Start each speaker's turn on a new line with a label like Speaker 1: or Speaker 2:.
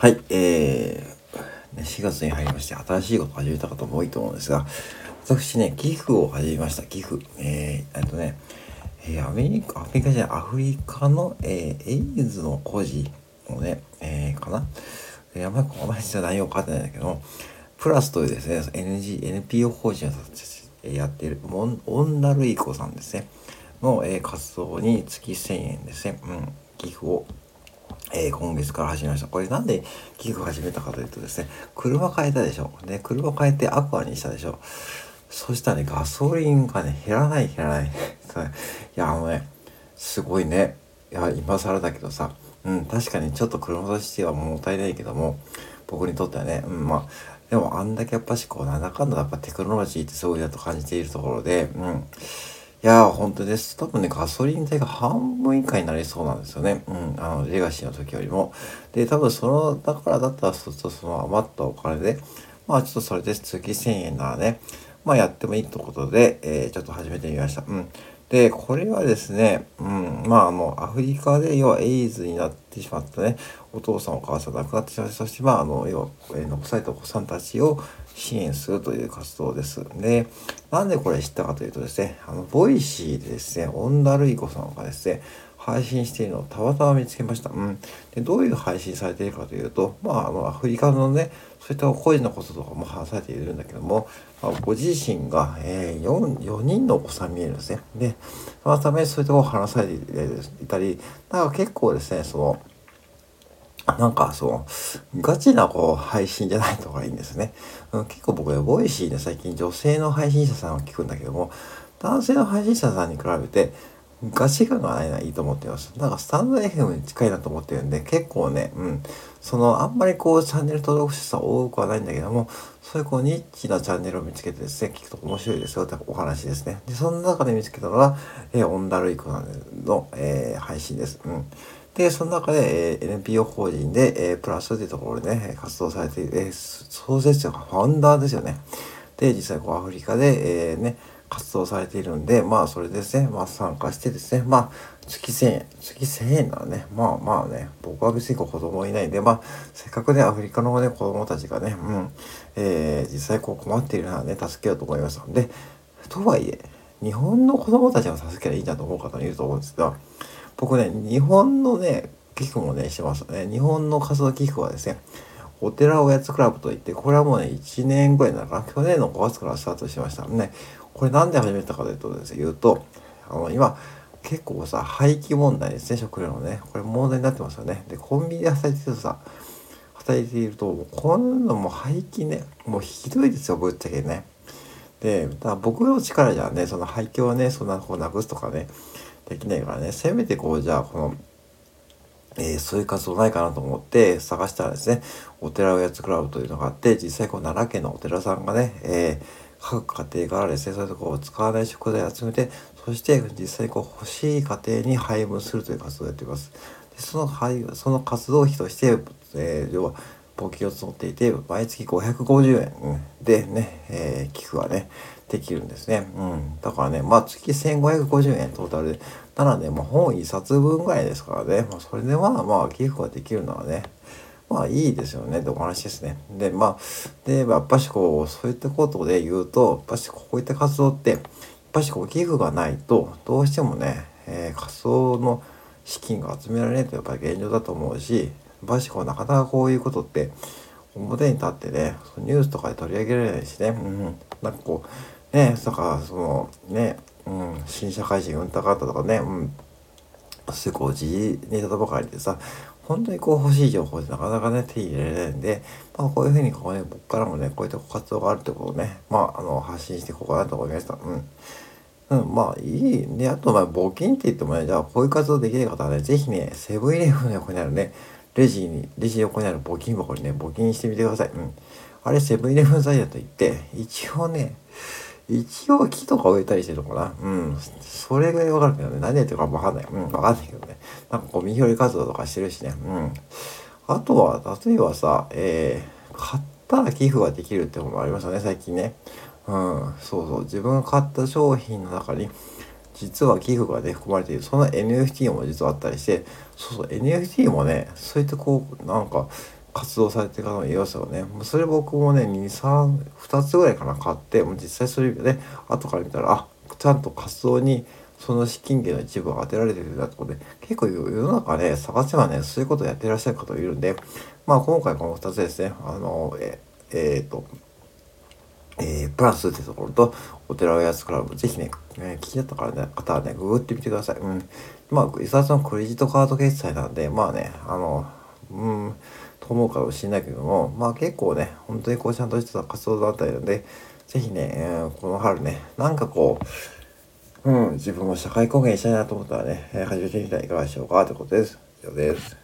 Speaker 1: はい、えー、4月に入りまして新しいことを始めた方も多いと思うんですが、私ね、寄付を始めました。寄付。えー、えっとね、えー、アメリカ、アメリカじゃない、アフリカの、えー、エイズの孤児をね、えー、かな？えー、あんまり、あんまり内容分かってないんだけど、プラスというですね、NG、NPO 法人をやっている、モン、オンダルイコさんですね、の、えー、活動に月1000円ですね、うん、寄付をえー、今月から始めました。これなんで寄付始めたかというとですね、車変えたでしょ。で、車変えてアクアにしたでしょ。そしたらね、ガソリンがね、減らない減らない。いや、あのね、すごいね。いや、今更だけどさ、うん、確かにちょっと車としてはもったいないけども、僕にとってはね、うん、まあ、でもあんだけやっぱしこう、なんだかんだやっぱテクノロジーってすごいなと感じているところで、うん。いやー、本当です。多分ね、ガソリン代が半分以下になりそうなんですよね。うん、あの、レガシーの時よりも。で、多分その、だからだったら、そうするとその余ったお金で、まあちょっとそれで月1000円ならね、まあやってもいいってことで、えー、ちょっと始めてみました。うん。で、これはですね、うん、まあ、あの、アフリカで、要はエイズになってしまったね、お父さんお母さん亡くなってしまい、そして、まあ、あの、要は、残されたお子さんたちを支援するという活動です。で、なんでこれ知ったかというとですね、あの、ボイシーでですね、オンダルイコさんがですね、配信しているのをたまたま見つけました。うん。で、どういう配信されているかというと、まあ、あ、アフリカのね、そういった孤児のこととかも話されているんだけども、まあ、ご自身が、えー、4, 4人のお子さん見えるんですね。で、そのためそういったことを話されていたり、なんか結構ですね、その、なんかそう、ガチなこう配信じゃないとかいいんですね。うん、結構僕ね、ボイシーで最近女性の配信者さんを聞くんだけども、男性の配信者さんに比べて、ガチ感がないのはいいと思ってます。なんかスタンド FM に近いなと思ってるんで、結構ね、うん、そのあんまりこうチャンネル登録者さん多くはないんだけども、そういうこうニッチなチャンネルを見つけてですね、聞くと面白いですよってお話ですね。で、その中で見つけたのが、えー、オンダルイコの、えー、配信です。うん。で、その中で、えー、NPO 法人で、えー、プラスというところでね、活動されている、えー、創設者がファウンダーですよね。で、実際こうアフリカで、えー、ね、活動されているんで、まあそれですね、まあ参加してですね、まあ月1000円、月1000円ならね、まあまあね、僕は別に子供いないんで、まあせっかくね、アフリカのね、子供たちがね、うん、えー、実際こう困っているならね、助けようと思いましたんで、とはいえ、日本の子供たちを助けたらいいんだと思う方もいると思うんですが、僕ね、日本のね、寄付もね、してますね。日本の活動寄付はですね、お寺おやつクラブといって、これはもうね、1年ぐらいなのかな。去年の5月からスタートしましたね。これなんで始めたかというとですね、言うと、あの、今、結構さ、廃棄問題ですね、食料のね。これ問題になってますよね。で、コンビニで働いてるとさ、働いていると、こんなのも廃棄ね、もうひどいですよ、ぶっちゃけね。で、だ僕の力じゃね、その廃墟をね、そんなこうなくすとかね、できないからね、せめてこう、じゃあ、この、えー、そういう活動ないかなと思って探したらですね、お寺をやつクラブというのがあって、実際こう奈良県のお寺さんがね、えー各家庭からですね、そういうところを使わない食材を集めて、そして実際こう欲しい家庭に配分するという活動をやっています。でその配その活動費として、えー、要は募金を募っていて、毎月550円でね、えー、寄付はね、できるんですね。うん。だからね、まあ月1550円トータルで、ならね、まあ本1冊分ぐらいですからね、まあそれでまあまあ寄付ができるのはね、まあいいですよねってお話ですね。で、まあ、で、やっぱしこう、そういったことで言うと、やっぱしこういった活動って、やっぱしこう寄付がないと、どうしてもね、えー、活動の資金が集められないとやっぱり現状だと思うし、やっぱしこう、なかなかこういうことって、表に立ってね、ニュースとかで取り上げられないしね、うん、なんかこう、ね、だからその、ね、うん、新社会人うんたかったとかね、うん、すごい時事ネタばかりでさ、本当にこう欲しい情報ってなかなかね、手に入れられないんで、まあこういうふうにこうね、僕からもね、こういった活動があるってことをね、まああの、発信していこうかなと思いました。うん。うん、まあいい。で、あとまあ募金って言ってもね、じゃあこういう活動できない方はね、ぜひね、セブンイレブンの横にあるね、レジに、レジ横にある募金箱にね、募金してみてください。うん。あれセブンイレブンサイドと言って、一応ね、一応木とか植えたりしてるのかなうん。それぐらいわかるけどね。何やってるかわかんない。うん、わかんないけどね。なんかこう、見拾い活動とかしてるしね。うん。あとは、例えばさ、えー、買ったら寄付ができるってこともありましたね、最近ね。うん。そうそう。自分が買った商品の中に、実は寄付がね、含まれている。その NFT も実はあったりして、そうそう、NFT もね、そういったこう、なんか、活動されてる方の要素をねそれ僕もね232つぐらいかな買ってもう実際それね後から見たらあちゃんと活動にその資金源の一部が当てられてるんだってことで結構世の中ね探せばねそういうことをやってらっしゃる方いるんでまあ今回この2つですねあのええー、とえー、プラスってところと、お寺おやつクラブ、ぜひね、えー、聞きだったからね、方はね、ググってみてください。うん。まあ、伊沢さんクレジットカード決済なんで、まあね、あの、うん、と思うかもしれないけども、まあ結構ね、本当にこうちゃんとした活動団体なので、ぜひね、えー、この春ね、なんかこう、うん、自分も社会貢献したいなと思ったらね、えー、始めてみてはいかがでしょうかということです。以上です。